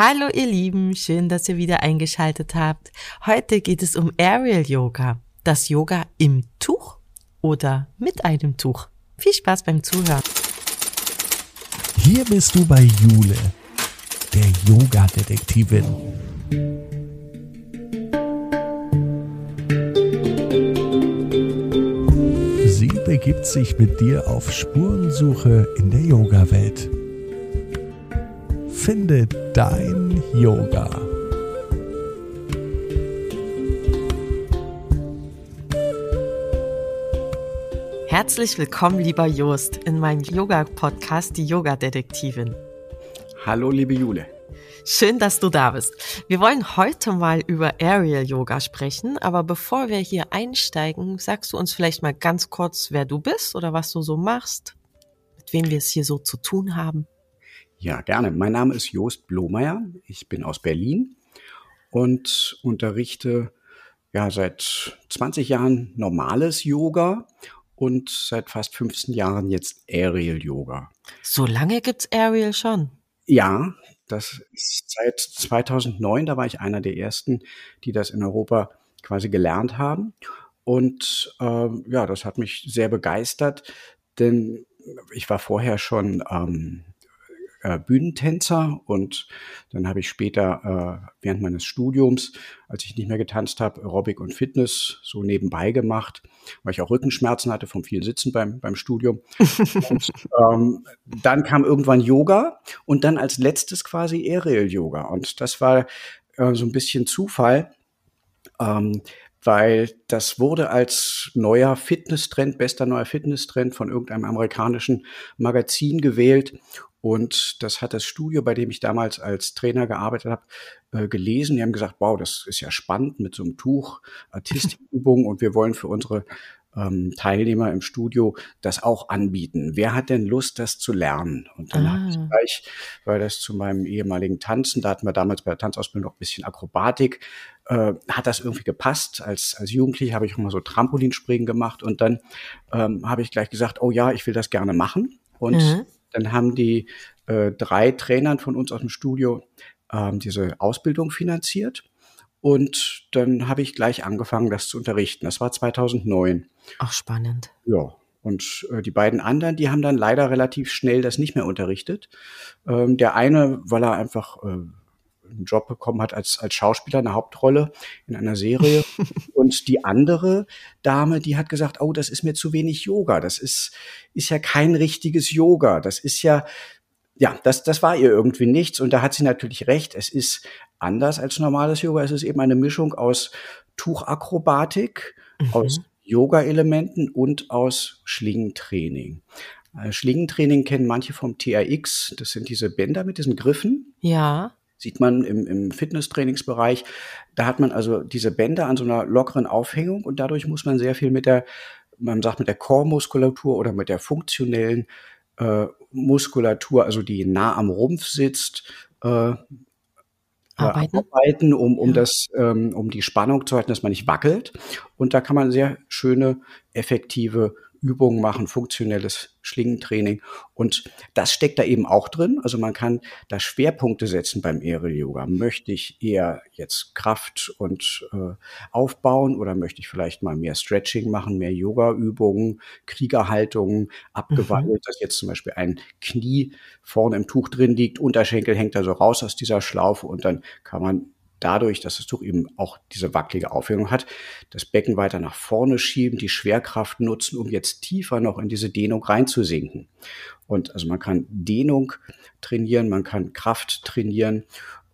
Hallo ihr Lieben, schön, dass ihr wieder eingeschaltet habt. Heute geht es um Aerial Yoga. Das Yoga im Tuch oder mit einem Tuch. Viel Spaß beim Zuhören. Hier bist du bei Jule, der Yoga-Detektivin. Sie begibt sich mit dir auf Spurensuche in der Yoga-Welt. Finde dein Yoga. Herzlich willkommen, lieber Jost, in meinem Yoga-Podcast Die Yoga-Detektivin. Hallo, liebe Jule. Schön, dass du da bist. Wir wollen heute mal über Aerial Yoga sprechen, aber bevor wir hier einsteigen, sagst du uns vielleicht mal ganz kurz, wer du bist oder was du so machst, mit wem wir es hier so zu tun haben. Ja, gerne. Mein Name ist Jost Blomeyer. Ich bin aus Berlin und unterrichte ja seit 20 Jahren normales Yoga und seit fast 15 Jahren jetzt Aerial Yoga. So lange gibt's Aerial schon? Ja, das ist seit 2009, da war ich einer der ersten, die das in Europa quasi gelernt haben. Und äh, ja, das hat mich sehr begeistert, denn ich war vorher schon ähm, äh, Bühnentänzer und dann habe ich später äh, während meines Studiums, als ich nicht mehr getanzt habe, Aerobic und Fitness so nebenbei gemacht, weil ich auch Rückenschmerzen hatte vom vielen Sitzen beim, beim Studium. und, ähm, dann kam irgendwann Yoga und dann als letztes quasi Aerial Yoga und das war äh, so ein bisschen Zufall. Ähm, weil das wurde als neuer Fitnesstrend, bester neuer Fitnesstrend von irgendeinem amerikanischen Magazin gewählt. Und das hat das Studio, bei dem ich damals als Trainer gearbeitet habe, äh, gelesen. Die haben gesagt, wow, das ist ja spannend mit so einem Tuch, Artistikübungen und wir wollen für unsere ähm, Teilnehmer im Studio das auch anbieten. Wer hat denn Lust, das zu lernen? Und dann ah. habe ich gleich, weil das zu meinem ehemaligen Tanzen, da hatten wir damals bei der Tanzausbildung noch ein bisschen Akrobatik, äh, hat das irgendwie gepasst. Als, als Jugendlicher habe ich auch mal so Trampolinspringen gemacht und dann ähm, habe ich gleich gesagt, oh ja, ich will das gerne machen. Und mhm. dann haben die äh, drei Trainern von uns aus dem Studio ähm, diese Ausbildung finanziert. Und dann habe ich gleich angefangen, das zu unterrichten. Das war 2009. Ach, spannend. Ja. Und äh, die beiden anderen, die haben dann leider relativ schnell das nicht mehr unterrichtet. Ähm, der eine, weil er einfach äh, einen Job bekommen hat als, als Schauspieler, eine Hauptrolle in einer Serie. und die andere Dame, die hat gesagt, oh, das ist mir zu wenig Yoga. Das ist, ist ja kein richtiges Yoga. Das ist ja, ja, das, das war ihr irgendwie nichts. Und da hat sie natürlich recht. Es ist anders als normales Yoga. Es ist eben eine Mischung aus Tuchakrobatik, mhm. aus Yoga-Elementen und aus Schlingentraining. Äh, Schlingentraining kennen manche vom TRX. Das sind diese Bänder mit diesen Griffen. Ja. Sieht man im, im Fitnesstrainingsbereich. Da hat man also diese Bänder an so einer lockeren Aufhängung und dadurch muss man sehr viel mit der, man sagt mit der Chormuskulatur oder mit der funktionellen äh, Muskulatur, also die nah am Rumpf sitzt, äh, arbeiten, arbeiten um, um ja. das, ähm, um die Spannung zu halten, dass man nicht wackelt. Und da kann man sehr schöne, effektive Übungen machen, funktionelles Schlingentraining. Und das steckt da eben auch drin. Also man kann da Schwerpunkte setzen beim Aerial Yoga. Möchte ich eher jetzt Kraft und äh, aufbauen oder möchte ich vielleicht mal mehr Stretching machen, mehr Yoga-Übungen, Kriegerhaltungen, abgewandelt, mhm. dass jetzt zum Beispiel ein Knie vorne im Tuch drin liegt, Unterschenkel hängt also raus aus dieser Schlaufe und dann kann man dadurch, dass das Tuch eben auch diese wackelige Aufhängung hat, das Becken weiter nach vorne schieben, die Schwerkraft nutzen, um jetzt tiefer noch in diese Dehnung reinzusinken. Und also man kann Dehnung trainieren, man kann Kraft trainieren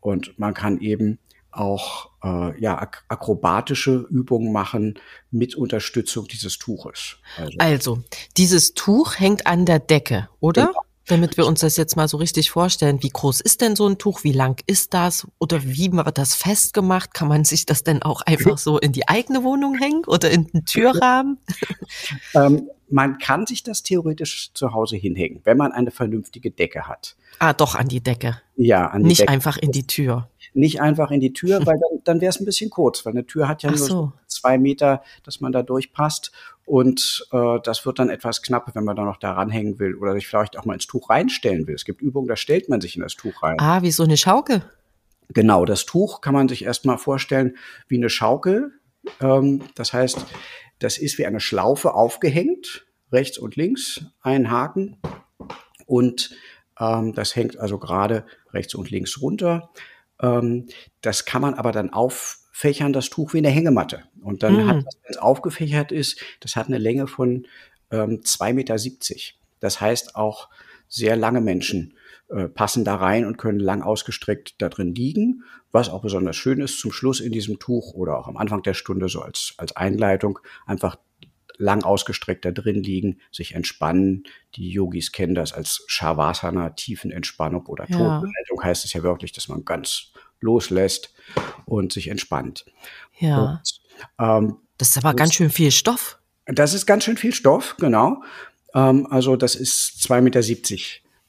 und man kann eben auch äh, ja, ak akrobatische Übungen machen mit Unterstützung dieses Tuches. Also, also dieses Tuch hängt an der Decke, oder? Genau. Damit wir uns das jetzt mal so richtig vorstellen, wie groß ist denn so ein Tuch, wie lang ist das oder wie wird das festgemacht? Kann man sich das denn auch einfach so in die eigene Wohnung hängen oder in den Türrahmen? ähm, man kann sich das theoretisch zu Hause hinhängen, wenn man eine vernünftige Decke hat. Ah, doch an die Decke. Ja, an die Nicht Decke. einfach in die Tür. Nicht einfach in die Tür, weil dann, dann wäre es ein bisschen kurz, weil eine Tür hat ja Ach nur so. zwei Meter, dass man da durchpasst. Und äh, das wird dann etwas knapp, wenn man da noch da ranhängen will oder sich vielleicht auch mal ins Tuch reinstellen will. Es gibt Übungen, da stellt man sich in das Tuch rein. Ah, wie so eine Schaukel. Genau, das Tuch kann man sich erstmal vorstellen wie eine Schaukel. Ähm, das heißt, das ist wie eine Schlaufe aufgehängt, rechts und links, ein Haken. Und ähm, das hängt also gerade rechts und links runter. Ähm, das kann man aber dann auffächern, das Tuch wie eine Hängematte. Und dann mm. hat das, wenn es aufgefächert ist, das hat eine Länge von ähm, 2,70 Meter. Das heißt, auch sehr lange Menschen äh, passen da rein und können lang ausgestreckt da drin liegen. Was auch besonders schön ist, zum Schluss in diesem Tuch oder auch am Anfang der Stunde so als, als Einleitung einfach lang ausgestreckt da drin liegen, sich entspannen. Die Yogis kennen das als Shavasana, Tiefenentspannung oder ja. Todhaltung heißt es ja wirklich, dass man ganz loslässt und sich entspannt. Ja. Und, ähm, das ist aber das, ganz schön viel Stoff. Das ist ganz schön viel Stoff, genau. Ähm, also das ist 2,70 Meter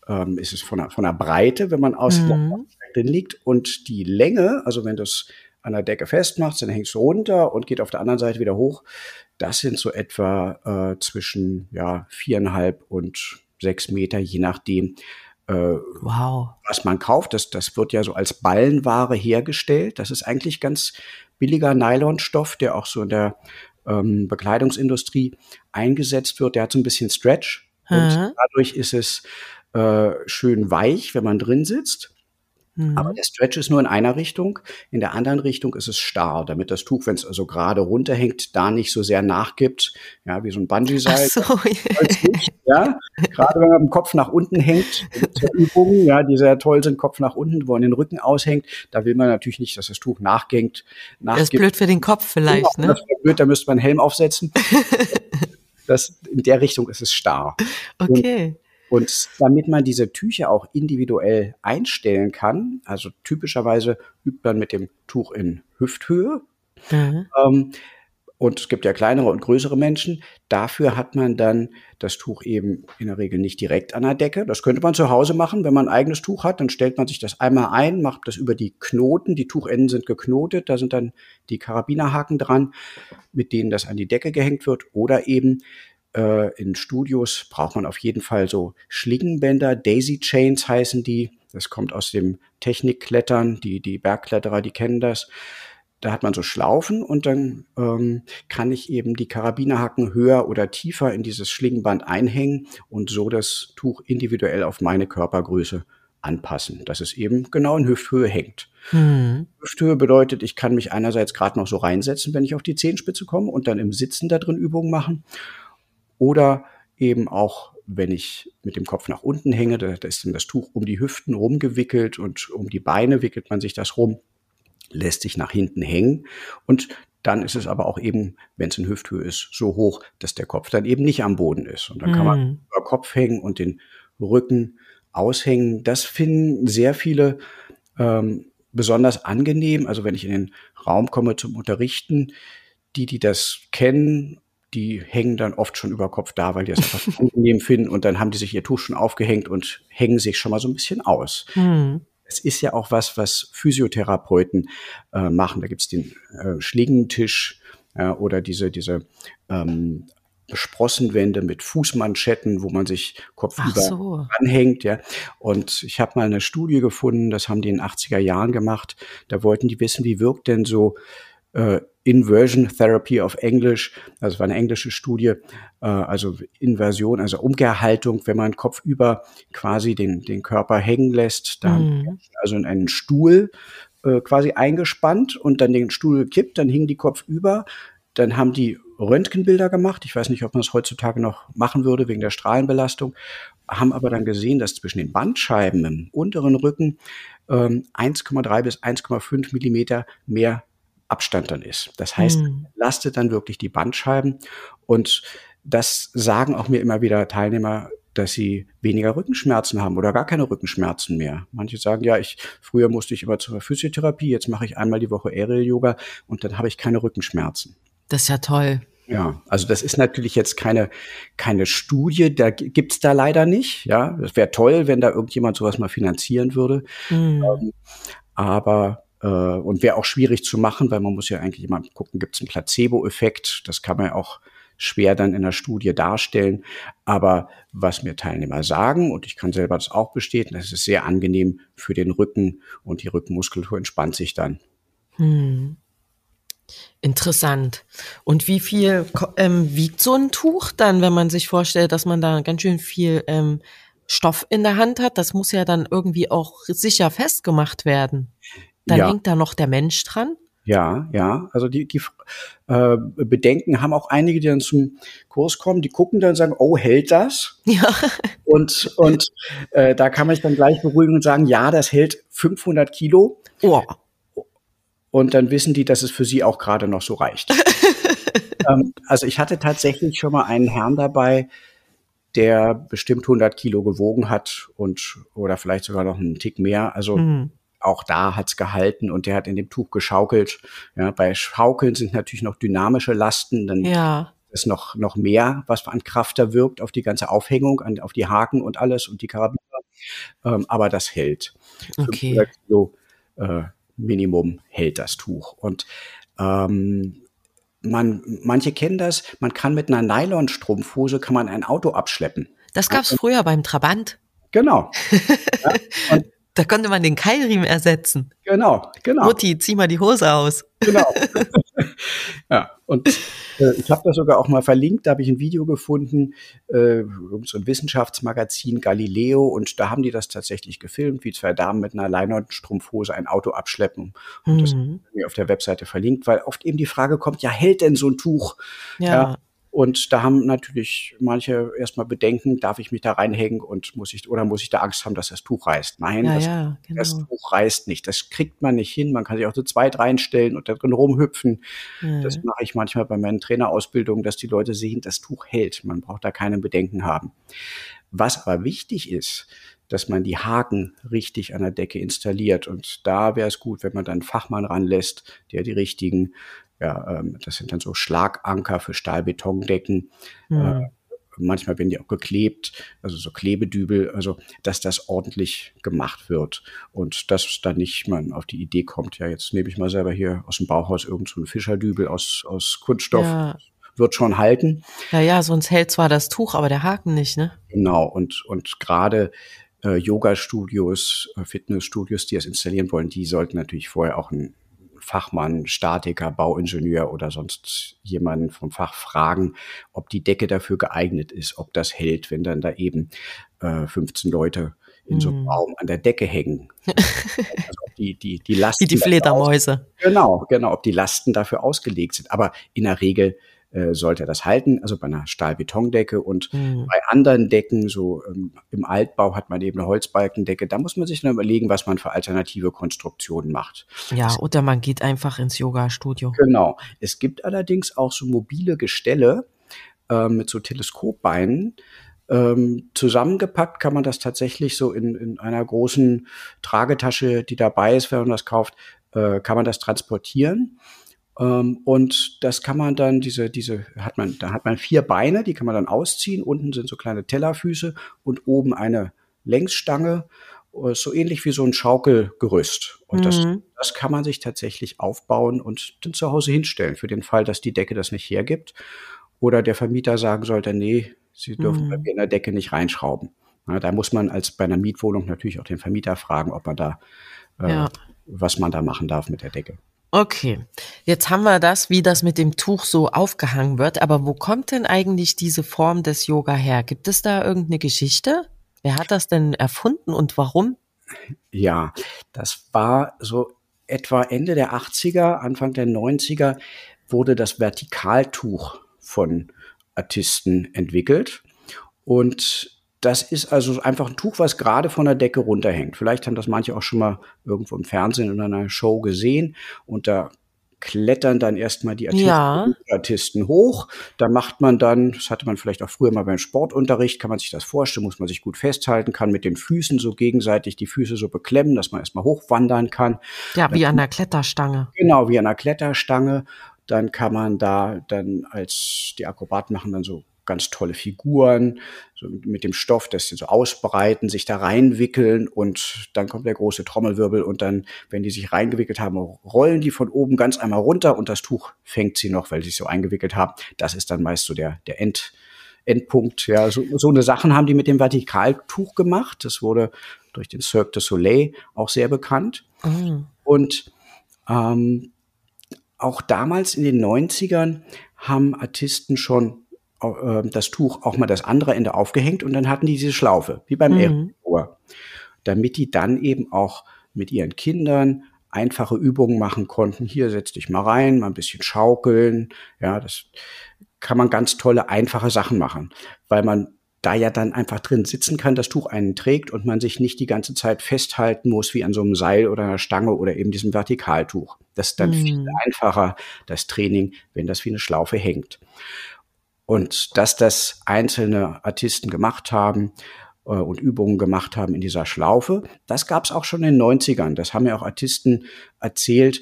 ähm, ist es von der, von der Breite, wenn man aus mhm. drin liegt und die Länge, also wenn du es an der Decke festmachst, dann hängst du runter und geht auf der anderen Seite wieder hoch. Das sind so etwa äh, zwischen ja viereinhalb und sechs Meter, je nachdem, wow. was man kauft. Das, das wird ja so als Ballenware hergestellt. Das ist eigentlich ganz billiger Nylonstoff, der auch so in der ähm, Bekleidungsindustrie eingesetzt wird. Der hat so ein bisschen Stretch. Mhm. Und dadurch ist es äh, schön weich, wenn man drin sitzt. Mhm. Aber der Stretch ist nur in einer Richtung. In der anderen Richtung ist es starr, damit das Tuch, wenn es also gerade runterhängt, da nicht so sehr nachgibt. Ja, wie so ein Bungee-Seil. So, ja. Gerade wenn man dem Kopf nach unten hängt, Übungen, ja, die sehr toll sind, Kopf nach unten, wo man den Rücken aushängt, da will man natürlich nicht, dass das Tuch nachgängt. nachgibt. Das ist blöd für den Kopf vielleicht, genau, ne? Das ist blöd, da müsste man einen Helm aufsetzen. das, in der Richtung ist es starr. Okay. Und und damit man diese Tücher auch individuell einstellen kann, also typischerweise übt man mit dem Tuch in Hüfthöhe. Mhm. Ähm, und es gibt ja kleinere und größere Menschen. Dafür hat man dann das Tuch eben in der Regel nicht direkt an der Decke. Das könnte man zu Hause machen, wenn man ein eigenes Tuch hat. Dann stellt man sich das einmal ein, macht das über die Knoten. Die Tuchenden sind geknotet. Da sind dann die Karabinerhaken dran, mit denen das an die Decke gehängt wird. Oder eben äh, in Studios braucht man auf jeden Fall so Schlingenbänder, Daisy Chains heißen die. Das kommt aus dem Technikklettern, die, die Bergkletterer, die kennen das. Da hat man so Schlaufen und dann ähm, kann ich eben die Karabinerhaken höher oder tiefer in dieses Schlingenband einhängen und so das Tuch individuell auf meine Körpergröße anpassen, dass es eben genau in Hüfthöhe hängt. Hm. Hüfthöhe bedeutet, ich kann mich einerseits gerade noch so reinsetzen, wenn ich auf die Zehenspitze komme und dann im Sitzen da drin Übungen machen. Oder eben auch, wenn ich mit dem Kopf nach unten hänge, da, da ist dann das Tuch um die Hüften rumgewickelt und um die Beine wickelt man sich das rum, lässt sich nach hinten hängen und dann ist es aber auch eben, wenn es in Hüfthöhe ist, so hoch, dass der Kopf dann eben nicht am Boden ist. Und dann kann man mhm. über Kopf hängen und den Rücken aushängen. Das finden sehr viele ähm, besonders angenehm. Also wenn ich in den Raum komme zum Unterrichten, die, die das kennen die hängen dann oft schon über Kopf da, weil die es einfach angenehm finden und dann haben die sich ihr Tuch schon aufgehängt und hängen sich schon mal so ein bisschen aus. Mhm. Es ist ja auch was, was Physiotherapeuten äh, machen. Da gibt's den äh, Schlingentisch äh, oder diese, diese ähm, Sprossenwände mit Fußmanschetten, wo man sich kopfüber so. anhängt, ja. Und ich habe mal eine Studie gefunden, das haben die in den 80er Jahren gemacht. Da wollten die wissen, wie wirkt denn so äh, Inversion Therapy auf Englisch, also war eine englische Studie, äh, also Inversion, also Umkehrhaltung, wenn man kopfüber quasi den, den Körper hängen lässt, da mhm. also in einen Stuhl äh, quasi eingespannt und dann den Stuhl gekippt, dann hing die Kopf über, dann haben die Röntgenbilder gemacht. Ich weiß nicht, ob man es heutzutage noch machen würde wegen der Strahlenbelastung, haben aber dann gesehen, dass zwischen den Bandscheiben im unteren Rücken ähm, 1,3 bis 1,5 Millimeter mehr Abstand dann ist. Das heißt, mhm. lastet dann wirklich die Bandscheiben und das sagen auch mir immer wieder Teilnehmer, dass sie weniger Rückenschmerzen haben oder gar keine Rückenschmerzen mehr. Manche sagen, ja, ich früher musste ich immer zur Physiotherapie, jetzt mache ich einmal die Woche Aerial Yoga und dann habe ich keine Rückenschmerzen. Das ist ja toll. Ja, also das ist natürlich jetzt keine, keine Studie, da gibt's da leider nicht. Ja, das wäre toll, wenn da irgendjemand sowas mal finanzieren würde. Mhm. Ähm, aber äh, und wäre auch schwierig zu machen, weil man muss ja eigentlich immer gucken, gibt es einen Placebo-Effekt. Das kann man ja auch schwer dann in der Studie darstellen. Aber was mir Teilnehmer sagen, und ich kann selber das auch bestätigen, das ist sehr angenehm für den Rücken und die Rückenmuskulatur entspannt sich dann. Hm. Interessant. Und wie viel ähm, wiegt so ein Tuch dann, wenn man sich vorstellt, dass man da ganz schön viel ähm, Stoff in der Hand hat? Das muss ja dann irgendwie auch sicher festgemacht werden. Dann ja. hängt da noch der Mensch dran. Ja, ja. Also die, die äh, Bedenken haben auch einige, die dann zum Kurs kommen, die gucken dann und sagen, oh, hält das? Ja. Und, und äh, da kann man sich dann gleich beruhigen und sagen, ja, das hält 500 Kilo. Oh und dann wissen die, dass es für sie auch gerade noch so reicht. ähm, also ich hatte tatsächlich schon mal einen Herrn dabei, der bestimmt 100 Kilo gewogen hat und oder vielleicht sogar noch einen Tick mehr. Also mhm. Auch da hat's gehalten und der hat in dem Tuch geschaukelt. Ja, bei Schaukeln sind natürlich noch dynamische Lasten, dann ja. ist noch noch mehr, was an Kraft da wirkt auf die ganze Aufhängung, an, auf die Haken und alles und die Karabiner. Ähm, aber das hält. Okay. 500 Kilo äh, Minimum hält das Tuch. Und ähm, man, manche kennen das, man kann mit einer Nylonstrumpfhose kann man ein Auto abschleppen. Das gab's also, früher beim Trabant. Genau. ja, da konnte man den Keilriemen ersetzen. Genau, genau. Mutti, zieh mal die Hose aus. Genau. ja, und äh, ich habe das sogar auch mal verlinkt, da habe ich ein Video gefunden, äh, so ein Wissenschaftsmagazin Galileo und da haben die das tatsächlich gefilmt, wie zwei Damen mit einer Leinwandstrumpfhose ein Auto abschleppen. Und mhm. das mir auf der Webseite verlinkt, weil oft eben die Frage kommt, ja, hält denn so ein Tuch? Ja. ja und da haben natürlich manche erstmal Bedenken, darf ich mich da reinhängen und muss ich, oder muss ich da Angst haben, dass das Tuch reißt? Nein, ja, das, ja, genau. das, Tuch reißt nicht. Das kriegt man nicht hin. Man kann sich auch so zweit reinstellen und da drin rumhüpfen. Mhm. Das mache ich manchmal bei meinen Trainerausbildungen, dass die Leute sehen, das Tuch hält. Man braucht da keine Bedenken haben. Was aber wichtig ist, dass man die Haken richtig an der Decke installiert. Und da wäre es gut, wenn man dann einen Fachmann ranlässt, der die richtigen ja, ähm, das sind dann so Schlaganker für Stahlbetondecken. Mhm. Äh, manchmal werden die auch geklebt, also so Klebedübel, also dass das ordentlich gemacht wird und dass dann nicht man auf die Idee kommt, ja, jetzt nehme ich mal selber hier aus dem Bauhaus irgend so einen Fischerdübel aus, aus Kunststoff. Ja. Wird schon halten. Ja, ja, sonst hält zwar das Tuch, aber der Haken nicht, ne? Genau, und, und gerade äh, Yoga-Studios, äh, Fitnessstudios, die das installieren wollen, die sollten natürlich vorher auch ein Fachmann, Statiker, Bauingenieur oder sonst jemanden vom Fach fragen, ob die Decke dafür geeignet ist, ob das hält, wenn dann da eben äh, 15 Leute in so einem mm. Raum an der Decke hängen. also die, die, die Lasten. Wie die Fledermäuse. Genau, genau, ob die Lasten dafür ausgelegt sind. Aber in der Regel äh, sollte das halten, also bei einer Stahlbetondecke und mhm. bei anderen Decken, so ähm, im Altbau hat man eben eine Holzbalkendecke, da muss man sich dann überlegen, was man für alternative Konstruktionen macht. Ja, das, oder man geht einfach ins Yoga-Studio. Genau. Es gibt allerdings auch so mobile Gestelle äh, mit so Teleskopbeinen, ähm, zusammengepackt kann man das tatsächlich so in, in einer großen Tragetasche, die dabei ist, wenn man das kauft, äh, kann man das transportieren. Ähm, und das kann man dann, diese, diese, hat man, da hat man vier Beine, die kann man dann ausziehen. Unten sind so kleine Tellerfüße und oben eine Längsstange, äh, so ähnlich wie so ein Schaukelgerüst. Und mhm. das, das kann man sich tatsächlich aufbauen und dann zu Hause hinstellen, für den Fall, dass die Decke das nicht hergibt. Oder der Vermieter sagen sollte, nee, Sie dürfen mhm. bei mir in der Decke nicht reinschrauben. Ja, da muss man als bei einer Mietwohnung natürlich auch den Vermieter fragen, ob man da, äh, ja. was man da machen darf mit der Decke. Okay, jetzt haben wir das, wie das mit dem Tuch so aufgehangen wird. Aber wo kommt denn eigentlich diese Form des Yoga her? Gibt es da irgendeine Geschichte? Wer hat das denn erfunden und warum? Ja, das war so etwa Ende der 80er, Anfang der 90er wurde das Vertikaltuch von Artisten entwickelt. Und das ist also einfach ein Tuch, was gerade von der Decke runterhängt. Vielleicht haben das manche auch schon mal irgendwo im Fernsehen in einer Show gesehen. Und da klettern dann erstmal die Artisten, ja. Artisten, hoch. Da macht man dann, das hatte man vielleicht auch früher mal beim Sportunterricht, kann man sich das vorstellen, muss man sich gut festhalten, kann mit den Füßen so gegenseitig die Füße so beklemmen, dass man erstmal hochwandern kann. Ja, wie an der Kletterstange. Genau, wie an der Kletterstange. Dann kann man da dann als, die Akrobaten machen dann so ganz tolle Figuren, so mit dem Stoff, dass sie so ausbreiten, sich da reinwickeln und dann kommt der große Trommelwirbel und dann, wenn die sich reingewickelt haben, rollen die von oben ganz einmal runter und das Tuch fängt sie noch, weil sie sich so eingewickelt haben. Das ist dann meist so der, der End, Endpunkt. Ja, so, so eine Sachen haben die mit dem Vertikaltuch gemacht. Das wurde durch den Cirque du Soleil auch sehr bekannt. Mhm. Und ähm, auch damals in den 90ern haben Artisten schon das Tuch auch mal das andere Ende aufgehängt und dann hatten die diese Schlaufe, wie beim mhm. Ohr, damit die dann eben auch mit ihren Kindern einfache Übungen machen konnten. Hier setz dich mal rein, mal ein bisschen schaukeln. Ja, das kann man ganz tolle, einfache Sachen machen, weil man da ja dann einfach drin sitzen kann, das Tuch einen trägt und man sich nicht die ganze Zeit festhalten muss wie an so einem Seil oder einer Stange oder eben diesem Vertikaltuch. Das ist dann mhm. viel einfacher, das Training, wenn das wie eine Schlaufe hängt. Und dass das einzelne Artisten gemacht haben äh, und Übungen gemacht haben in dieser Schlaufe, das gab es auch schon in den 90ern. Das haben ja auch Artisten erzählt,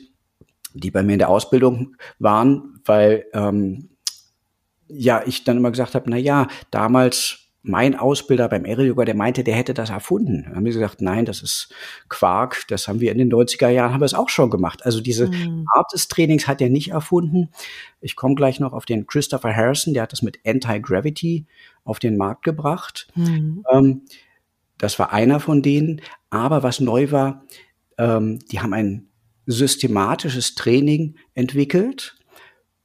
die bei mir in der Ausbildung waren, weil ähm, ja ich dann immer gesagt habe, na ja, damals mein Ausbilder beim Aerial Yoga, der meinte, der hätte das erfunden. Dann haben wir gesagt, nein, das ist Quark. Das haben wir in den 90er Jahren, haben wir es auch schon gemacht. Also diese mhm. Art des Trainings hat er nicht erfunden. Ich komme gleich noch auf den Christopher Harrison, der hat das mit Anti-Gravity auf den Markt gebracht. Mhm. Ähm, das war einer von denen. Aber was neu war, ähm, die haben ein systematisches Training entwickelt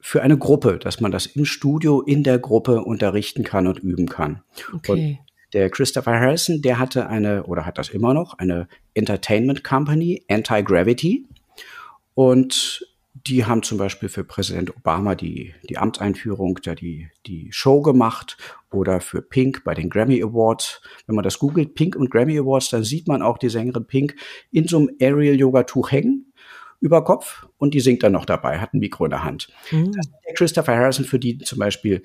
für eine Gruppe, dass man das im Studio in der Gruppe unterrichten kann und üben kann. Okay. Und der Christopher Harrison, der hatte eine oder hat das immer noch eine Entertainment Company, Anti-Gravity. Und die haben zum Beispiel für Präsident Obama die, die Amtseinführung, da die, die Show gemacht oder für Pink bei den Grammy Awards. Wenn man das googelt, Pink und Grammy Awards, dann sieht man auch die Sängerin Pink in so einem Aerial Yoga Tuch hängen über Kopf und die singt dann noch dabei, hat ein Mikro in der Hand. Mhm. Das hat Christopher Harrison für die zum Beispiel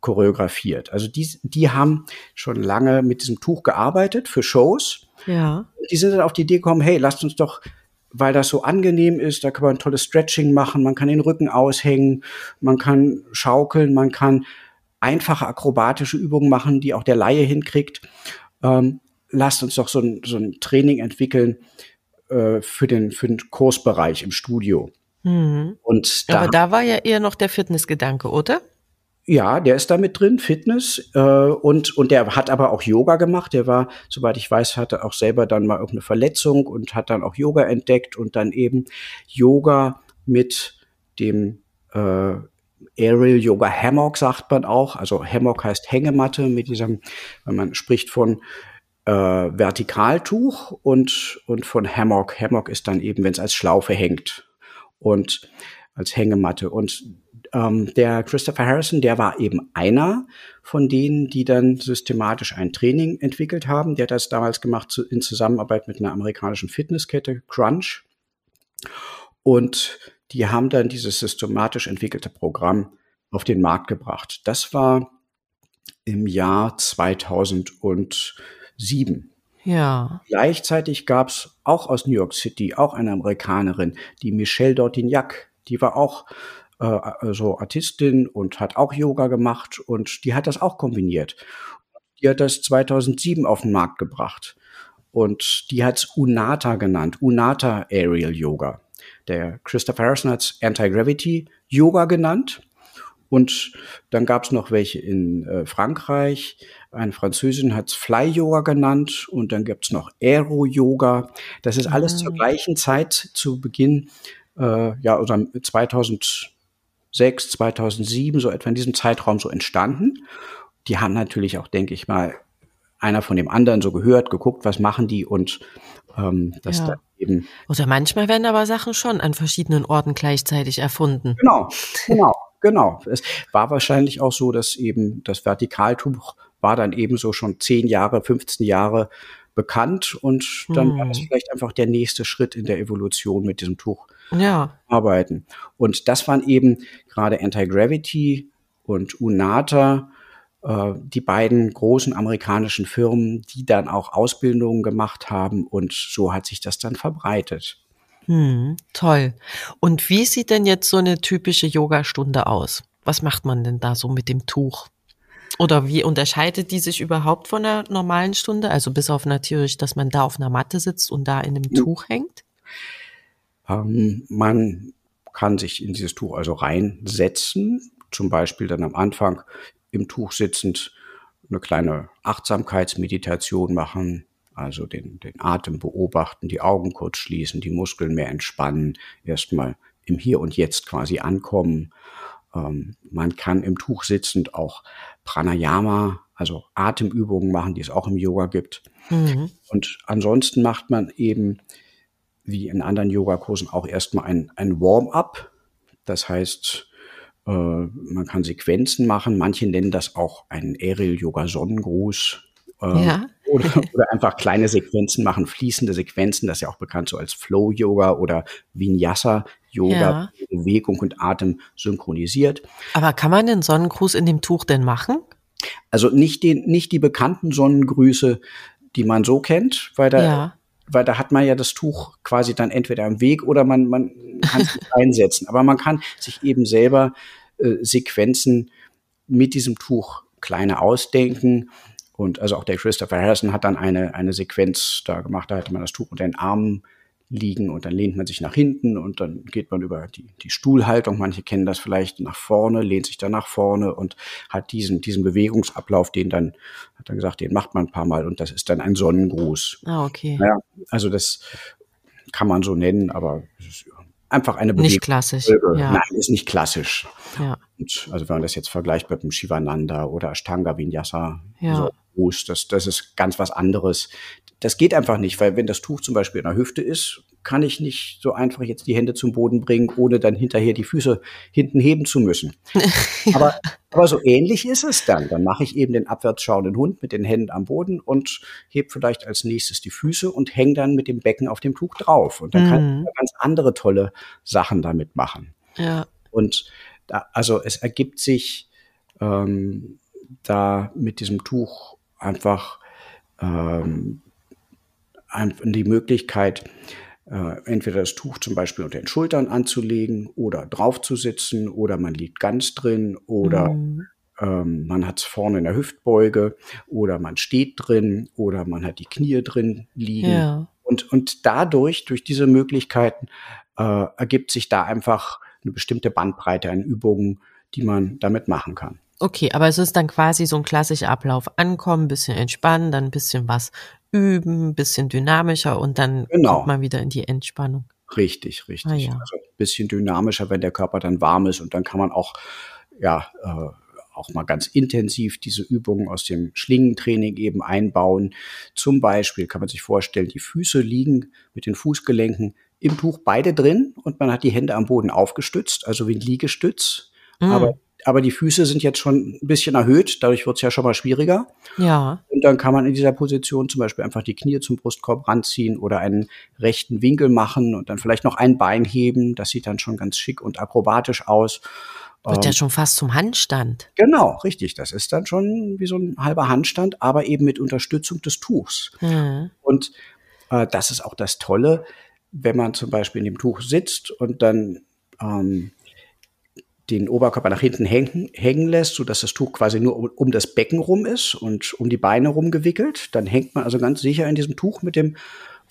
choreografiert. Also die, die haben schon lange mit diesem Tuch gearbeitet für Shows. Ja. Die sind dann auf die Idee gekommen, hey, lasst uns doch, weil das so angenehm ist, da kann man ein tolles Stretching machen, man kann den Rücken aushängen, man kann schaukeln, man kann einfache akrobatische Übungen machen, die auch der Laie hinkriegt. Ähm, lasst uns doch so ein, so ein Training entwickeln, äh, für, den, für den Kursbereich im Studio. Mhm. Und da, Aber da war ja eher noch der Fitnessgedanke, oder? Ja, der ist da mit drin, Fitness. Äh, und, und der hat aber auch Yoga gemacht. Der war, soweit ich weiß, hatte auch selber dann mal irgendeine Verletzung und hat dann auch Yoga entdeckt und dann eben Yoga mit dem äh, Aerial Yoga Hammock, sagt man auch. Also Hammock heißt Hängematte mit diesem, wenn man spricht von äh, Vertikaltuch und, und von Hammock. Hammock ist dann eben, wenn es als Schlaufe hängt und als Hängematte. Und ähm, der Christopher Harrison, der war eben einer von denen, die dann systematisch ein Training entwickelt haben. Der hat das damals gemacht in Zusammenarbeit mit einer amerikanischen Fitnesskette, Crunch. Und die haben dann dieses systematisch entwickelte Programm auf den Markt gebracht. Das war im Jahr 2000 und sieben. Ja. Gleichzeitig gab es auch aus New York City auch eine Amerikanerin, die Michelle Dortignac. Die war auch äh, also Artistin und hat auch Yoga gemacht und die hat das auch kombiniert. Die hat das 2007 auf den Markt gebracht und die hat es Unata genannt, Unata Aerial Yoga. Der Christopher Harrison hat es Anti-Gravity Yoga genannt und dann gab es noch welche in äh, Frankreich. Eine Französin hat es Fly-Yoga genannt. Und dann gibt es noch Aero-Yoga. Das ist alles mhm. zur gleichen Zeit zu Beginn, äh, ja, oder 2006, 2007, so etwa in diesem Zeitraum so entstanden. Die haben natürlich auch, denke ich mal, einer von dem anderen so gehört, geguckt, was machen die und ähm, das ja. dann eben. Oder manchmal werden aber Sachen schon an verschiedenen Orten gleichzeitig erfunden. Genau, genau. Genau. Es war wahrscheinlich auch so, dass eben das Vertikaltuch war dann eben so schon zehn Jahre, 15 Jahre bekannt und dann hm. war das vielleicht einfach der nächste Schritt in der Evolution mit diesem Tuch ja. arbeiten. Und das waren eben gerade Anti-Gravity und Unata, äh, die beiden großen amerikanischen Firmen, die dann auch Ausbildungen gemacht haben und so hat sich das dann verbreitet. Hm, toll. Und wie sieht denn jetzt so eine typische Yogastunde aus? Was macht man denn da so mit dem Tuch? Oder wie unterscheidet die sich überhaupt von der normalen Stunde? Also bis auf natürlich, dass man da auf einer Matte sitzt und da in einem Tuch hängt? Ähm, man kann sich in dieses Tuch also reinsetzen, zum Beispiel dann am Anfang im Tuch sitzend eine kleine Achtsamkeitsmeditation machen, also den, den Atem beobachten, die Augen kurz schließen, die Muskeln mehr entspannen, erstmal im Hier und Jetzt quasi ankommen. Ähm, man kann im Tuch sitzend auch Pranayama, also Atemübungen machen, die es auch im Yoga gibt. Mhm. Und ansonsten macht man eben, wie in anderen Yogakursen, auch erstmal ein, ein Warm-up. Das heißt, äh, man kann Sequenzen machen. Manche nennen das auch einen Aerial-Yoga-Sonnengruß. Äh, ja. Oder, oder einfach kleine Sequenzen machen, fließende Sequenzen, das ist ja auch bekannt so als Flow-Yoga oder Vinyasa-Yoga, ja. Bewegung und Atem synchronisiert. Aber kann man den Sonnengruß in dem Tuch denn machen? Also nicht den, nicht die bekannten Sonnengrüße, die man so kennt, weil da, ja. weil da hat man ja das Tuch quasi dann entweder am Weg oder man, man kann es einsetzen. Aber man kann sich eben selber äh, Sequenzen mit diesem Tuch kleine ausdenken und also auch der Christopher Harrison hat dann eine, eine Sequenz da gemacht, da hatte man das Tuch unter den Armen liegen und dann lehnt man sich nach hinten und dann geht man über die, die Stuhlhaltung, manche kennen das vielleicht nach vorne, lehnt sich dann nach vorne und hat diesen, diesen Bewegungsablauf, den dann, hat er gesagt, den macht man ein paar Mal und das ist dann ein Sonnengruß. Ah, okay. Naja, also das kann man so nennen, aber es ist einfach eine Bewegung. Nicht klassisch. Ja. Nein, ist nicht klassisch. Ja. Und also wenn man das jetzt vergleicht mit dem Shivananda oder Ashtanga Vinyasa, ja. so Brust, das, das ist ganz was anderes. Das geht einfach nicht, weil wenn das Tuch zum Beispiel in der Hüfte ist, kann ich nicht so einfach jetzt die Hände zum Boden bringen, ohne dann hinterher die Füße hinten heben zu müssen. ja. aber, aber so ähnlich ist es dann. Dann mache ich eben den abwärts schauenden Hund mit den Händen am Boden und heb vielleicht als nächstes die Füße und hänge dann mit dem Becken auf dem Tuch drauf. Und dann mhm. kann ich ganz andere tolle Sachen damit machen. Ja. Und da, also es ergibt sich ähm, da mit diesem Tuch einfach ähm, die Möglichkeit, äh, entweder das Tuch zum Beispiel unter den Schultern anzulegen oder drauf zu sitzen oder man liegt ganz drin oder mhm. ähm, man hat es vorne in der Hüftbeuge oder man steht drin oder man hat die Knie drin liegen. Ja. Und, und dadurch, durch diese Möglichkeiten, äh, ergibt sich da einfach eine bestimmte Bandbreite an Übungen, die man damit machen kann. Okay, aber es ist dann quasi so ein klassischer Ablauf. Ankommen, bisschen entspannen, dann ein bisschen was üben, ein bisschen dynamischer und dann genau. kommt man wieder in die Entspannung. Richtig, richtig. Ah, ja. Also ein bisschen dynamischer, wenn der Körper dann warm ist und dann kann man auch, ja, äh, auch mal ganz intensiv diese Übungen aus dem Schlingentraining eben einbauen. Zum Beispiel kann man sich vorstellen, die Füße liegen mit den Fußgelenken im Tuch beide drin und man hat die Hände am Boden aufgestützt, also wie ein Liegestütz. Mhm. Aber aber die Füße sind jetzt schon ein bisschen erhöht, dadurch wird es ja schon mal schwieriger. Ja. Und dann kann man in dieser Position zum Beispiel einfach die Knie zum Brustkorb ranziehen oder einen rechten Winkel machen und dann vielleicht noch ein Bein heben. Das sieht dann schon ganz schick und akrobatisch aus. Wird ähm, ja schon fast zum Handstand. Genau, richtig. Das ist dann schon wie so ein halber Handstand, aber eben mit Unterstützung des Tuchs. Mhm. Und äh, das ist auch das Tolle, wenn man zum Beispiel in dem Tuch sitzt und dann ähm, den Oberkörper nach hinten hängen, hängen lässt, so dass das Tuch quasi nur um, um, das Becken rum ist und um die Beine rum gewickelt. Dann hängt man also ganz sicher in diesem Tuch mit dem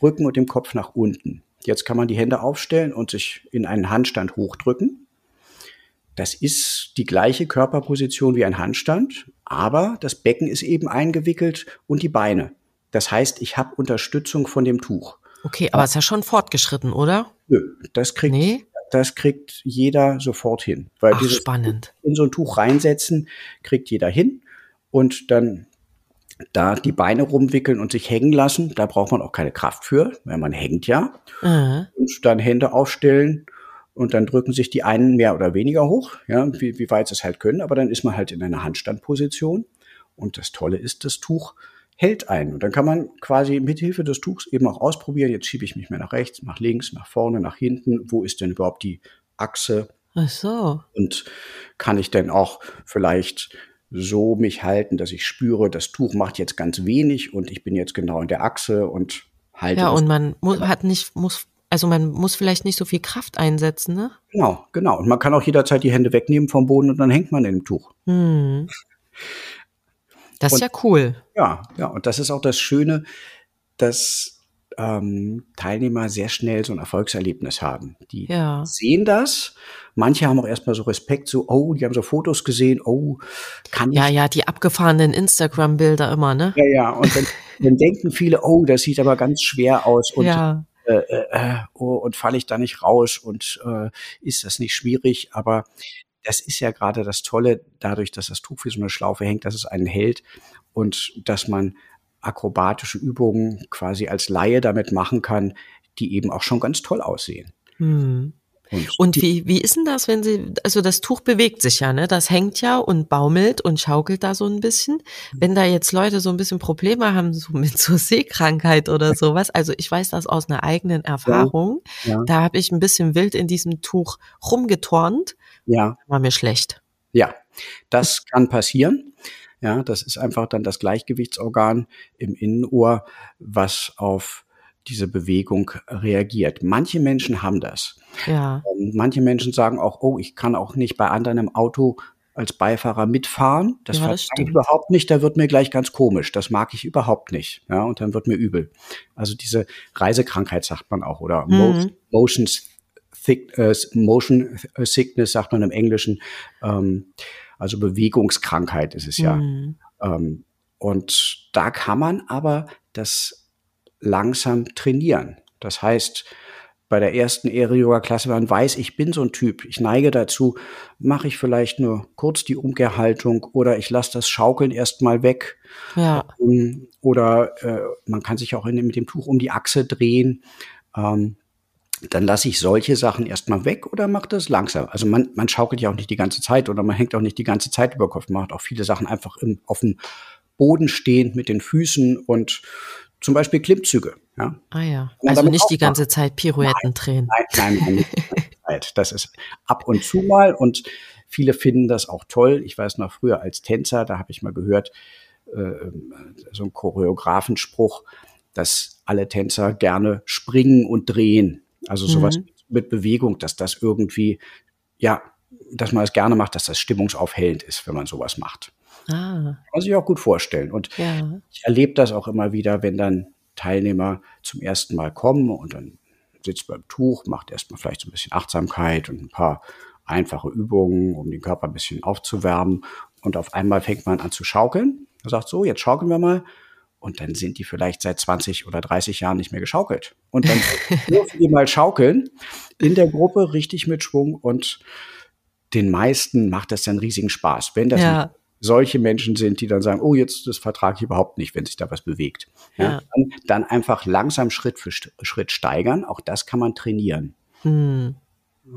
Rücken und dem Kopf nach unten. Jetzt kann man die Hände aufstellen und sich in einen Handstand hochdrücken. Das ist die gleiche Körperposition wie ein Handstand, aber das Becken ist eben eingewickelt und die Beine. Das heißt, ich habe Unterstützung von dem Tuch. Okay, aber es ist ja schon fortgeschritten, oder? Nö, das kriegt nee? Das kriegt jeder sofort hin. Weil Ach, spannend. In so ein Tuch reinsetzen, kriegt jeder hin. Und dann da die Beine rumwickeln und sich hängen lassen, da braucht man auch keine Kraft für, weil man hängt ja. Mhm. Und dann Hände aufstellen und dann drücken sich die einen mehr oder weniger hoch, ja, wie, wie weit sie es halt können, aber dann ist man halt in einer Handstandposition. Und das Tolle ist, das Tuch hält ein. Und dann kann man quasi mit Hilfe des Tuchs eben auch ausprobieren, jetzt schiebe ich mich mehr nach rechts, nach links, nach vorne, nach hinten. Wo ist denn überhaupt die Achse? Ach so. Und kann ich denn auch vielleicht so mich halten, dass ich spüre, das Tuch macht jetzt ganz wenig und ich bin jetzt genau in der Achse und halte. Ja, und man muss, hat nicht, muss, also man muss vielleicht nicht so viel Kraft einsetzen, ne? Genau, genau. Und man kann auch jederzeit die Hände wegnehmen vom Boden und dann hängt man in dem Tuch. Hm. Das ist Und ja cool. ja, ja, und das ist auch das Schöne, dass ähm, Teilnehmer sehr schnell so ein Erfolgserlebnis haben. Die Ja. sehen das. Manche haben auch erstmal so Respekt, so, oh, die haben so Fotos gesehen, oh, kann Ja, ich ja, die abgefahrenen Instagram-Bilder immer, ne? Ja, ja, und dann, dann denken viele, oh, das sieht aber ganz schwer aus und, Ja. äh, äh, äh, oh, und falle ich da nicht raus und äh, ist das nicht schwierig? Aber das ist ja gerade das Tolle, dadurch, dass das Tuch wie so eine Schlaufe hängt, dass es einen hält und dass man akrobatische Übungen quasi als Laie damit machen kann, die eben auch schon ganz toll aussehen. Hm. Und, Und wie, wie ist denn das, wenn Sie, also das Tuch bewegt sich ja, ne? Das hängt ja und baumelt und schaukelt da so ein bisschen. Wenn da jetzt Leute so ein bisschen Probleme haben, so mit so Sehkrankheit oder sowas, also ich weiß das aus einer eigenen Erfahrung, ja, da habe ich ein bisschen wild in diesem Tuch rumgetornt, ja, war mir schlecht. Ja, das kann passieren. Ja, das ist einfach dann das Gleichgewichtsorgan im Innenohr, was auf diese Bewegung reagiert. Manche Menschen haben das. Ja, Ähm, Manche Menschen sagen auch, oh, ich kann auch nicht bei anderen im Auto als Beifahrer mitfahren. Das Ja, das ich überhaupt nicht. Da wird mir gleich ganz komisch. Das mag ich überhaupt nicht. Ja, und dann wird mir übel. Also diese Reisekrankheit sagt man auch oder Mhm. Motion, Thick, äh, Motion Sickness sagt man im Englischen. Ähm, also Bewegungskrankheit ist es ja. Hm. Ähm, und da kann man aber das langsam trainieren. Das heißt, bei der ersten Aero-Yoga-Klasse, wenn man weiß, ich bin so ein Typ, ich neige dazu, mache ich vielleicht nur kurz die Umkehrhaltung oder ich lasse das Schaukeln erstmal weg. ja, Ähm, Oder äh, man kann sich auch in, mit dem Tuch um die Achse drehen. Ähm, dann lasse ich solche Sachen erstmal weg oder mache das langsam. Also man, man schaukelt ja auch nicht die ganze Zeit oder man hängt auch nicht die ganze Zeit über Kopf. Man macht auch viele Sachen einfach im, auf dem Boden stehend mit den Füßen und zum Beispiel Klimmzüge. Ja? ah ja. Also nicht die ganze Zeit Pirouetten drehen. Nein, nein, nein. Das ist ab und zu mal und viele finden das auch toll. Ich weiß noch früher als Tänzer, da habe ich mal gehört, äh, so ein Choreografenspruch, dass alle Tänzer gerne springen und drehen. Also sowas Mhm. mit Bewegung, dass das irgendwie, ja, dass man es gerne macht, dass das stimmungsaufhellend ist, wenn man sowas macht. Ah, Kann man sich auch gut vorstellen. Und ja. ich erlebe das auch immer wieder, wenn dann Teilnehmer zum ersten Mal kommen und dann sitzt beim Tuch, macht erstmal vielleicht so ein bisschen Achtsamkeit und ein paar einfache Übungen, um den Körper ein bisschen aufzuwärmen. Und auf einmal fängt man an zu schaukeln. Er sagt so, jetzt schaukeln wir mal. Und dann sind die vielleicht seit 20 oder 30 Jahren nicht mehr geschaukelt. Und dann dürfen die mal schaukeln in der Gruppe richtig mit Schwung und den meisten macht das dann riesigen Spaß. Wenn das Ja. solche Menschen sind, die dann sagen, oh, jetzt das vertrage ich überhaupt nicht, wenn sich da was bewegt. Ja, Ja. Dann, dann einfach langsam Schritt für Schritt steigern. Auch das kann man trainieren. Hm.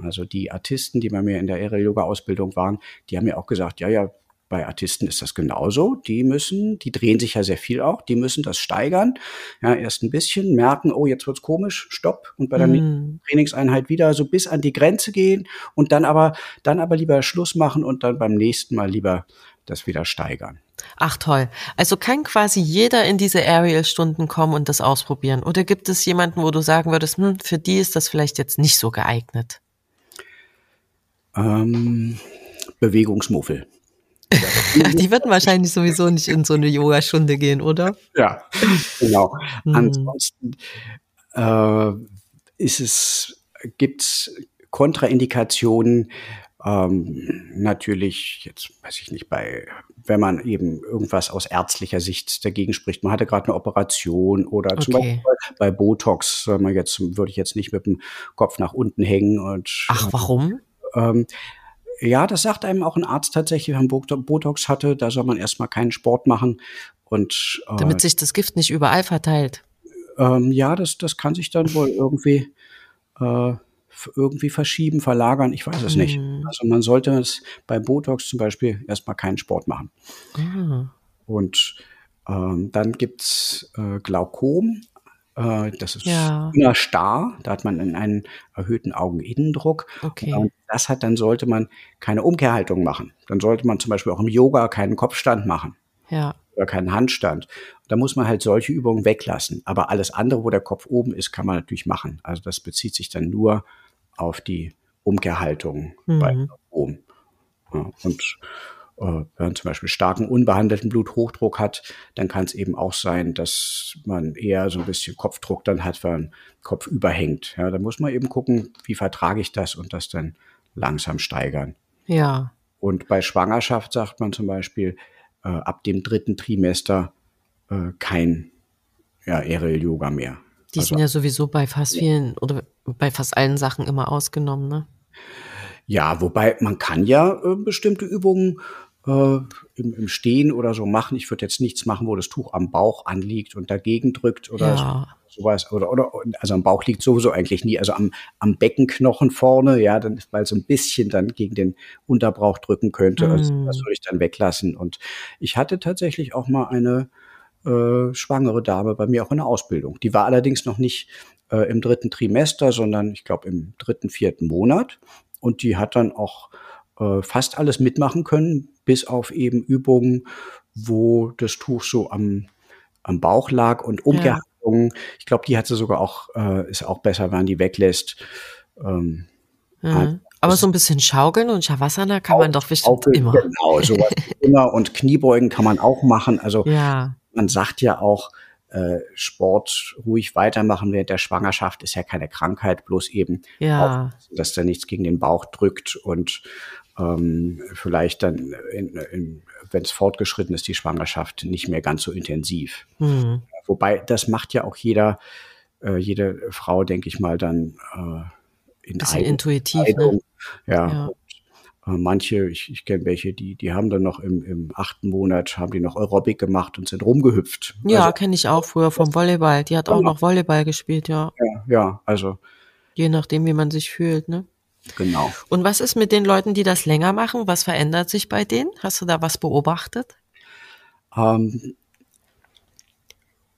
Also die Artisten, die bei mir in der Aerial-Yoga-Ausbildung waren, die haben mir auch gesagt, ja, ja, bei Artisten ist das genauso. Die müssen, die drehen sich ja sehr viel auch, die müssen das steigern. Ja, erst ein bisschen merken, oh, jetzt wird's komisch, stopp. Und bei der Hm. Trainingseinheit wieder so bis an die Grenze gehen und dann aber, dann aber lieber Schluss machen und dann beim nächsten Mal lieber das wieder steigern. Ach toll. Also kann quasi jeder in diese Aerial-Stunden kommen und das ausprobieren? Oder gibt es jemanden, wo du sagen würdest, hm, für die ist das vielleicht jetzt nicht so geeignet? Ähm, Bewegungsmuffel. Die würden wahrscheinlich sowieso nicht in so eine Yogastunde gehen, oder? Ja, genau. Hm. Ansonsten äh, ist es, gibt's Kontraindikationen, ähm, natürlich, jetzt weiß ich nicht, bei, wenn man eben irgendwas aus ärztlicher Sicht dagegen spricht, man hatte gerade eine Operation oder zum Okay. Beispiel bei Botox, man jetzt, würde ich jetzt nicht mit dem Kopf nach unten hängen und Ach, warum? ähm, ja, das sagt einem auch ein Arzt tatsächlich, wenn man Bot- Botox hatte, da soll man erstmal keinen Sport machen. Und äh, Damit sich das Gift nicht überall verteilt. ähm, ja, das, das kann sich dann wohl irgendwie, äh, irgendwie verschieben, verlagern, ich weiß es nicht. Hm. Also man sollte es bei Botox zum Beispiel erstmal keinen Sport machen. Ah, Und ähm, dann gibt's äh, Glaukom. Äh, das ist Ja. immer starr. Da hat man einen, erhöhten Augeninnendruck. okay. Und das hat, dann sollte man keine Umkehrhaltung machen. Dann sollte man zum Beispiel auch im Yoga keinen Kopfstand machen Ja. oder keinen Handstand. Da muss man halt solche Übungen weglassen. Aber alles andere, wo der Kopf oben ist, kann man natürlich machen. Also das bezieht sich dann nur auf die Umkehrhaltung Mhm. bei oben. Ja, und wenn man zum Beispiel starken unbehandelten Bluthochdruck hat, dann kann es eben auch sein, dass man eher so ein bisschen Kopfdruck dann hat, weil ein Kopf überhängt. Ja, da muss man eben gucken, wie vertrage ich das und das dann langsam steigern. Ja. Und bei Schwangerschaft sagt man zum Beispiel, äh, ab dem dritten Trimester äh, kein ja, Aerial Yoga mehr. Die also, sind ja sowieso bei fast vielen oder bei fast allen Sachen immer ausgenommen, ne? Ja, wobei man kann ja äh, bestimmte Übungen äh, im, im Stehen oder so machen. Ich würde jetzt nichts machen, wo das Tuch am Bauch anliegt und dagegen drückt oder ja. sowas. Oder, oder, also am Bauch liegt sowieso eigentlich nie. Also am, am Beckenknochen vorne, ja, dann, weil so ein bisschen dann gegen den Unterbauch drücken könnte. Mm. Also, das würde ich dann weglassen. Und ich hatte tatsächlich auch mal eine äh, schwangere Dame bei mir auch in der Ausbildung. Die war allerdings noch nicht äh, im dritten Trimester, sondern ich glaube im dritten, vierten Monat. Und die hat dann auch äh, fast alles mitmachen können, bis auf eben Übungen, wo das Tuch so am, am Bauch lag und Umkehrhaltungen. Ja. Ich glaube, die hat sie sogar auch, äh, ist auch besser, wenn man die weglässt. Ähm, mhm. Aber so ein bisschen schaukeln und Shavasana kann man doch bestimmt immer. Genau, sowas immer. Und Kniebeugen kann man auch machen. Also ja. man sagt ja auch, äh, Sport ruhig weitermachen während der Schwangerschaft ist ja keine Krankheit, bloß eben, ja. auch, dass da nichts gegen den Bauch drückt und ähm, vielleicht dann, wenn es fortgeschritten ist, die Schwangerschaft nicht mehr ganz so intensiv. Mhm. Wobei, das macht ja auch jeder, äh, jede Frau, denke ich mal, dann äh, in Bisschen intuitiv, ne? Ja. ja. Äh, manche, ich, ich kenne welche, die, die haben dann noch im, im achten Monat, haben die noch Aerobic gemacht und sind rumgehüpft. Ja, also, kenne ich auch früher vom Volleyball. Die hat auch noch Volleyball gespielt, ja. Ja, ja, also. Je nachdem, wie man sich fühlt, ne? Genau. Und was ist mit den Leuten, die das länger machen? Was verändert sich bei denen? Hast du da was beobachtet? Ähm,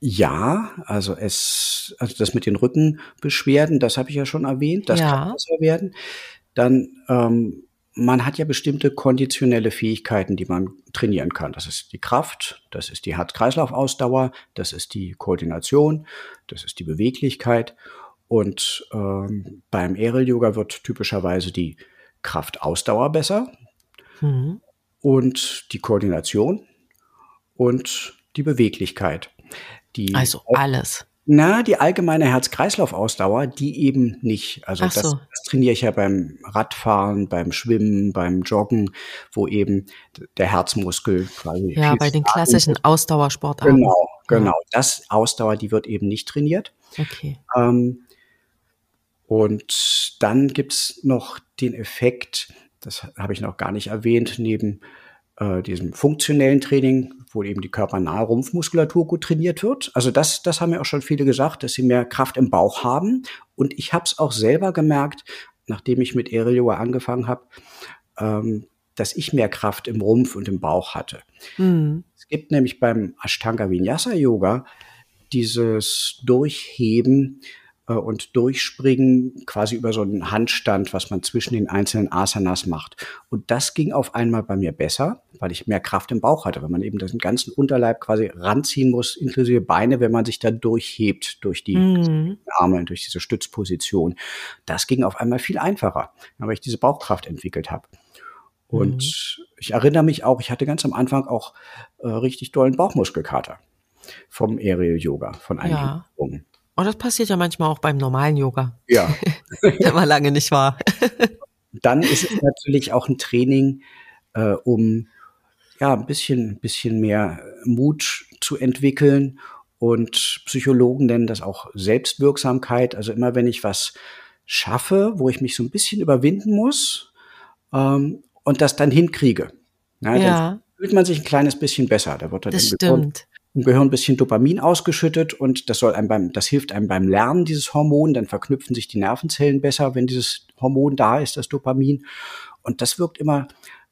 ja, also es, also das mit den Rückenbeschwerden, das habe ich ja schon erwähnt, das ja. kann besser werden. Dann ähm, man hat ja bestimmte konditionelle Fähigkeiten, die man trainieren kann. Das ist die Kraft, das ist die Herz-Kreislauf-Ausdauer, das ist die Koordination, das ist die Beweglichkeit. Und ähm, beim Aerial Yoga wird typischerweise die Kraftausdauer besser mhm. und die Koordination und die Beweglichkeit. Die also alles. Na, die allgemeine Herz-Kreislauf-Ausdauer, die eben nicht. Also so. das, das, trainiere ich ja beim Radfahren, beim Schwimmen, beim Joggen, wo eben der Herzmuskel quasi. Ja, bei den klassischen Ausdauersportarten. Genau, genau. Ja. Das Ausdauer, die wird eben nicht trainiert. Okay. Ähm, und dann gibt's noch den Effekt, das habe ich noch gar nicht erwähnt, neben äh, diesem funktionellen Training, wo eben die körpernahe Rumpfmuskulatur gut trainiert wird. Also das, das haben ja auch schon viele gesagt, dass sie mehr Kraft im Bauch haben. Und ich habe es auch selber gemerkt, nachdem ich mit Aerial Yoga angefangen habe, ähm, dass ich mehr Kraft im Rumpf und im Bauch hatte. Mhm. Es gibt nämlich beim Ashtanga Vinyasa Yoga dieses Durchheben äh, und durchspringen, quasi über so einen Handstand, was man zwischen den einzelnen Asanas macht. Und das ging auf einmal bei mir besser, weil ich mehr Kraft im Bauch hatte, weil man eben den ganzen Unterleib quasi ranziehen muss, inklusive Beine, wenn man sich da durchhebt durch die mhm. Arme, durch diese Stützposition. Das ging auf einmal viel einfacher, weil ich diese Bauchkraft entwickelt habe. Und mhm. ich erinnere mich auch, ich hatte ganz am Anfang auch äh, richtig dollen Bauchmuskelkater vom Aerial Yoga, von einigen ja. Übungen. Und oh, das passiert ja manchmal auch beim normalen Yoga. Ja. Wenn man lange nicht war. Dann ist es natürlich auch ein Training, äh, um ja ein bisschen, bisschen mehr Mut zu entwickeln. Und Psychologen nennen das auch Selbstwirksamkeit. Also immer wenn ich was schaffe, wo ich mich so ein bisschen überwinden muss ähm, und das dann hinkriege, na, ja. dann fühlt man sich ein kleines bisschen besser. Da wird dann das stimmt im Gehirn ein bisschen Dopamin ausgeschüttet und das soll einem beim, das hilft einem beim Lernen dieses Hormon, dann verknüpfen sich die Nervenzellen besser, wenn dieses Hormon da ist, das Dopamin. Und das wirkt immer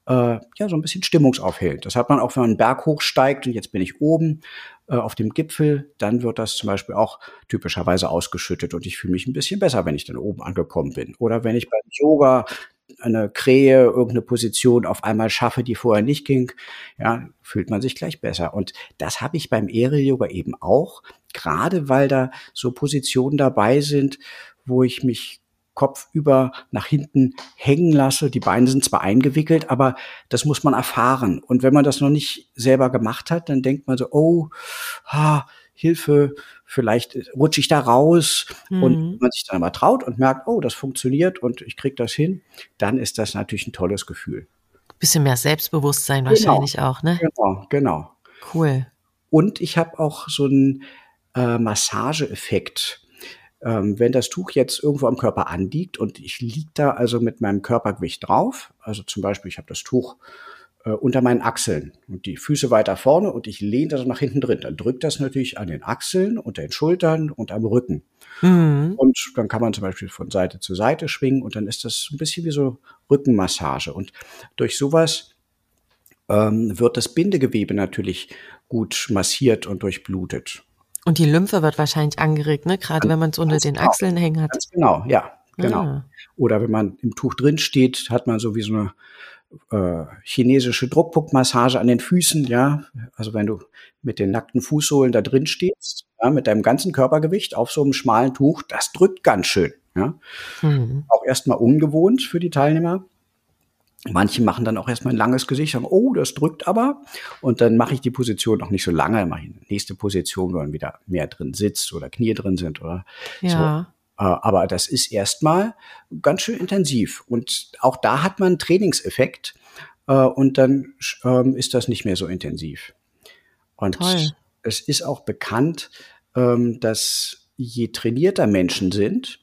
äh, ja so ein bisschen stimmungsaufhellend. Das hat man auch, wenn man einen Berg hochsteigt und jetzt bin ich oben äh, auf dem Gipfel, dann wird das zum Beispiel auch typischerweise ausgeschüttet und ich fühle mich ein bisschen besser, wenn ich dann oben angekommen bin. Oder wenn ich beim Yoga eine Krähe, irgendeine Position auf einmal schaffe, die vorher nicht ging, ja, fühlt man sich gleich besser. Und das habe ich beim Aerial Yoga eben auch, gerade weil da so Positionen dabei sind, wo ich mich kopfüber nach hinten hängen lasse. Die Beine sind zwar eingewickelt, aber das muss man erfahren. Und wenn man das noch nicht selber gemacht hat, dann denkt man so, oh, ha, Hilfe, vielleicht rutsche ich da raus. Mhm. Und man sich dann aber traut und merkt, oh, das funktioniert und ich kriege das hin, dann ist das natürlich ein tolles Gefühl. Bisschen mehr Selbstbewusstsein genau. wahrscheinlich auch, ne? Genau, genau. Cool. Und ich habe auch so einen äh, Massageeffekt ähm, wenn das Tuch jetzt irgendwo am Körper anliegt und ich liege da also mit meinem Körpergewicht drauf, also zum Beispiel ich habe das Tuch äh, unter meinen Achseln und die Füße weiter vorne und ich lehne das nach hinten drin, dann drückt das natürlich an den Achseln, unter den Schultern und am Rücken. Mhm. Und dann kann man zum Beispiel von Seite zu Seite schwingen und dann ist das ein bisschen wie so Rückenmassage. Und durch sowas ähm, wird das Bindegewebe natürlich gut massiert und durchblutet. Und die Lymphe wird wahrscheinlich angeregt, ne? Gerade wenn man es unter den genau. Achseln hängen hat. Ganz genau, ja, genau. Ah. Oder wenn man im Tuch drin steht, hat man so wie so eine äh, chinesische Druckpunktmassage an den Füßen, ja. Also wenn du mit den nackten Fußsohlen da drin stehst, ja, mit deinem ganzen Körpergewicht auf so einem schmalen Tuch, das drückt ganz schön, ja. Mhm. Auch erstmal ungewohnt für die Teilnehmer. Manche machen dann auch erstmal ein langes Gesicht, sagen, oh, das drückt aber. Und dann mache ich die Position noch nicht so lange, dann mache ich eine nächste Position, wo dann wieder mehr drin sitzt oder Knie drin sind oder ja. so. Äh, aber das ist erstmal ganz schön intensiv. Und auch da hat man einen Trainingseffekt. Äh, und dann ähm, ist das nicht mehr so intensiv. Und Toll. es ist auch bekannt, ähm, dass je trainierter Menschen sind,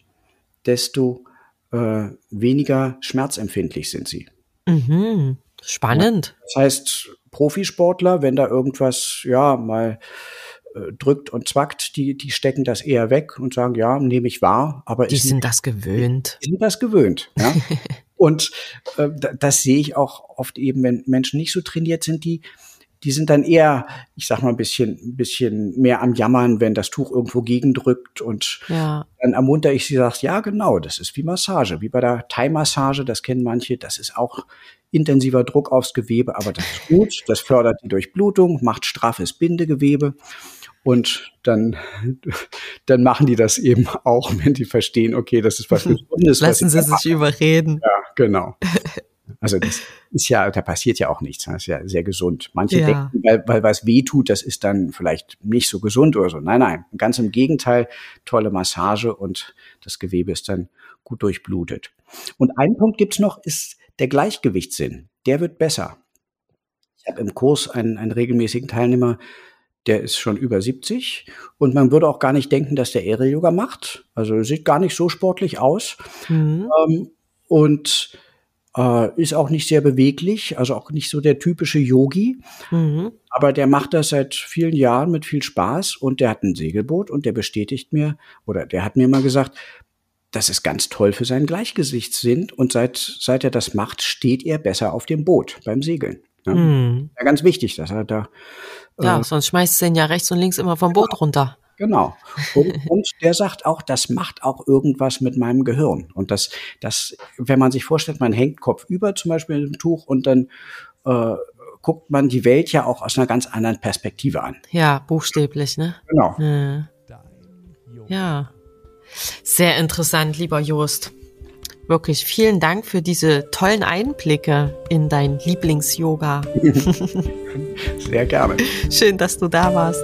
desto äh, weniger schmerzempfindlich sind sie. Mhm. Spannend. Das heißt, Profisportler, wenn da irgendwas, ja, mal drückt und zwackt, die, die stecken das eher weg und sagen, ja, nehme ich wahr, aber die sind das gewöhnt. Die sind das gewöhnt, ja. und äh, das sehe ich auch oft eben, wenn Menschen nicht so trainiert sind, die die sind dann eher, ich sag mal, ein bisschen, ein bisschen mehr am Jammern, wenn das Tuch irgendwo gegendrückt und ja. dann ermunter ich sie, sagt, ja, genau, das ist wie Massage, wie bei der Thai-Massage, das kennen manche, das ist auch intensiver Druck aufs Gewebe, aber das ist gut, das fördert die Durchblutung, macht straffes Bindegewebe und dann, dann machen die das eben auch, wenn die verstehen, okay, das ist was Gesundes. Lassen Sie sich überreden. Ja, genau. Also das ist ja, da passiert ja auch nichts. Das ist ja sehr gesund. Manche ja. denken, weil, weil was weh tut, das ist dann vielleicht nicht so gesund oder so. Nein, nein, ganz im Gegenteil, tolle Massage und das Gewebe ist dann gut durchblutet. Und ein Punkt gibt's noch, ist der Gleichgewichtssinn. Der wird besser. Ich habe im Kurs einen, einen regelmäßigen Teilnehmer, der ist schon über 70 und man würde auch gar nicht denken, dass der Aerial Yoga macht. Also sieht gar nicht so sportlich aus. Mhm. Ähm, und äh, ist auch nicht sehr beweglich, also auch nicht so der typische Yogi. Mhm. Aber der macht das seit vielen Jahren mit viel Spaß und der hat ein Segelboot und der bestätigt mir, oder der hat mir mal gesagt, das ist ganz toll für seinen Gleichgewichtssinn und seit, seit er das macht, steht er besser auf dem Boot beim Segeln. Ja, mhm. ja ganz wichtig, dass er da. Äh, ja, sonst schmeißt er ihn ja rechts und links immer vom Boot runter. Genau. Und, und, der sagt auch, das macht auch irgendwas mit meinem Gehirn. Und das, das, wenn man sich vorstellt, man hängt Kopf über zum Beispiel in einem Tuch und dann äh, guckt man die Welt ja auch aus einer ganz anderen Perspektive an. Ja, buchstäblich, ne? Genau. Ja. ja. Sehr interessant, lieber Jost. Wirklich vielen Dank für diese tollen Einblicke in dein Lieblings-Yoga. Sehr gerne. Schön, dass du da warst.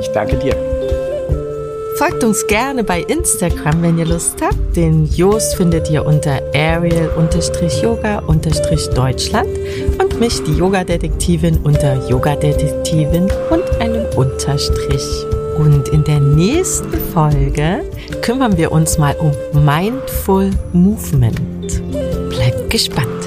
Ich danke dir. Folgt uns gerne bei Instagram, wenn ihr Lust habt. Den Jost findet ihr unter Ariel-Yoga-Deutschland und mich, die Yoga-Detektivin, unter Yoga-Detektivin und einem Unterstrich. Und in der nächsten Folge kümmern wir uns mal um Mindful Movement. Bleibt gespannt.